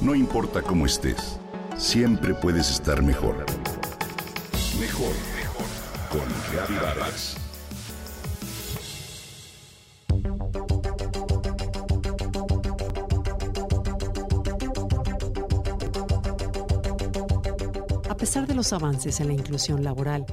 No importa cómo estés, siempre puedes estar mejor. Mejor, mejor. Con Vargas. A pesar de los avances en la inclusión laboral,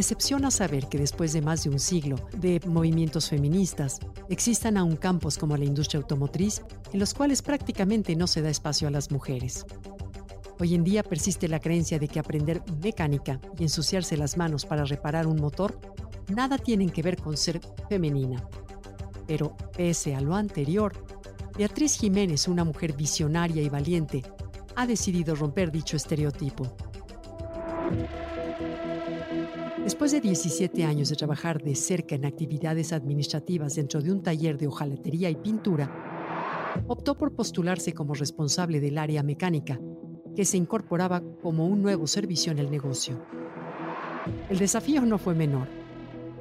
decepciona saber que después de más de un siglo de movimientos feministas, existan aún campos como la industria automotriz en los cuales prácticamente no se da espacio a las mujeres. Hoy en día persiste la creencia de que aprender mecánica y ensuciarse las manos para reparar un motor nada tienen que ver con ser femenina. Pero pese a lo anterior, Beatriz Jiménez, una mujer visionaria y valiente, ha decidido romper dicho estereotipo. Después de 17 años de trabajar de cerca en actividades administrativas dentro de un taller de hojalatería y pintura, optó por postularse como responsable del área mecánica, que se incorporaba como un nuevo servicio en el negocio. El desafío no fue menor.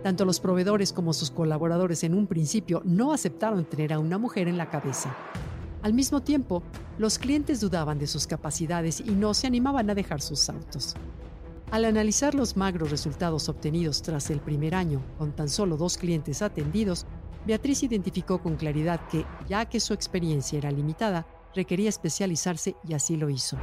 Tanto los proveedores como sus colaboradores en un principio no aceptaron tener a una mujer en la cabeza. Al mismo tiempo, los clientes dudaban de sus capacidades y no se animaban a dejar sus autos. Al analizar los magros resultados obtenidos tras el primer año, con tan solo dos clientes atendidos, Beatriz identificó con claridad que, ya que su experiencia era limitada, requería especializarse y así lo hizo.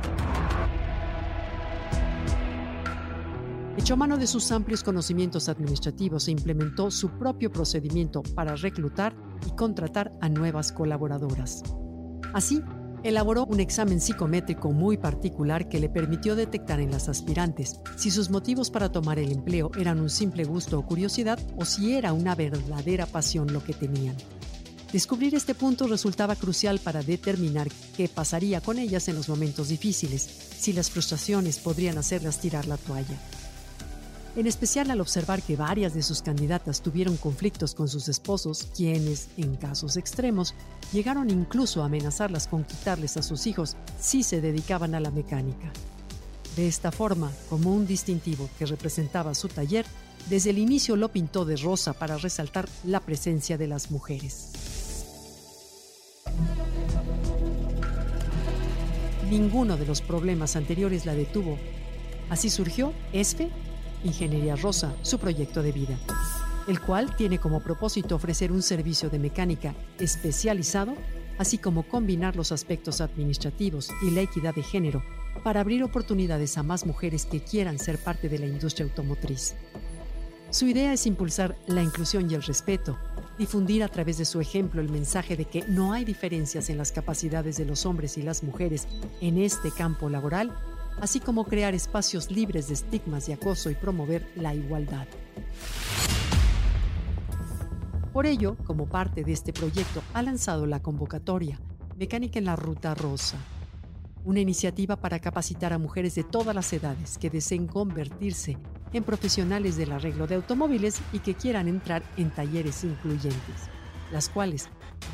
Echó mano de sus amplios conocimientos administrativos e implementó su propio procedimiento para reclutar y contratar a nuevas colaboradoras. Así, elaboró un examen psicométrico muy particular que le permitió detectar en las aspirantes si sus motivos para tomar el empleo eran un simple gusto o curiosidad o si era una verdadera pasión lo que tenían. Descubrir este punto resultaba crucial para determinar qué pasaría con ellas en los momentos difíciles, si las frustraciones podrían hacerlas tirar la toalla en especial al observar que varias de sus candidatas tuvieron conflictos con sus esposos, quienes, en casos extremos, llegaron incluso a amenazarlas con quitarles a sus hijos si se dedicaban a la mecánica. De esta forma, como un distintivo que representaba su taller, desde el inicio lo pintó de rosa para resaltar la presencia de las mujeres. Ninguno de los problemas anteriores la detuvo. Así surgió ESFE Ingeniería Rosa, su proyecto de vida, el cual tiene como propósito ofrecer un servicio de mecánica especializado, así como combinar los aspectos administrativos y la equidad de género para abrir oportunidades a más mujeres que quieran ser parte de la industria automotriz. Su idea es impulsar la inclusión y el respeto, difundir a través de su ejemplo el mensaje de que no hay diferencias en las capacidades de los hombres y las mujeres en este campo laboral así como crear espacios libres de estigmas y acoso y promover la igualdad. Por ello, como parte de este proyecto, ha lanzado la convocatoria Mecánica en la Ruta Rosa, una iniciativa para capacitar a mujeres de todas las edades que deseen convertirse en profesionales del arreglo de automóviles y que quieran entrar en talleres incluyentes, las cuales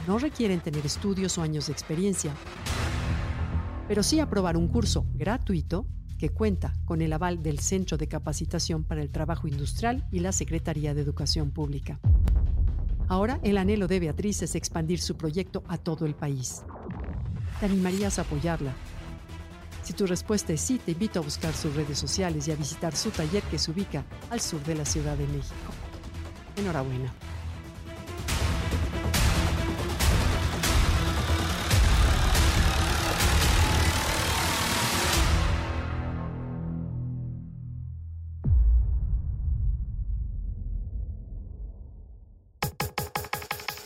no requieren tener estudios o años de experiencia, pero sí aprobar un curso gratuito que cuenta con el aval del Centro de Capacitación para el Trabajo Industrial y la Secretaría de Educación Pública. Ahora el anhelo de Beatriz es expandir su proyecto a todo el país. ¿Te animarías a apoyarla? Si tu respuesta es sí, te invito a buscar sus redes sociales y a visitar su taller que se ubica al sur de la Ciudad de México. Enhorabuena.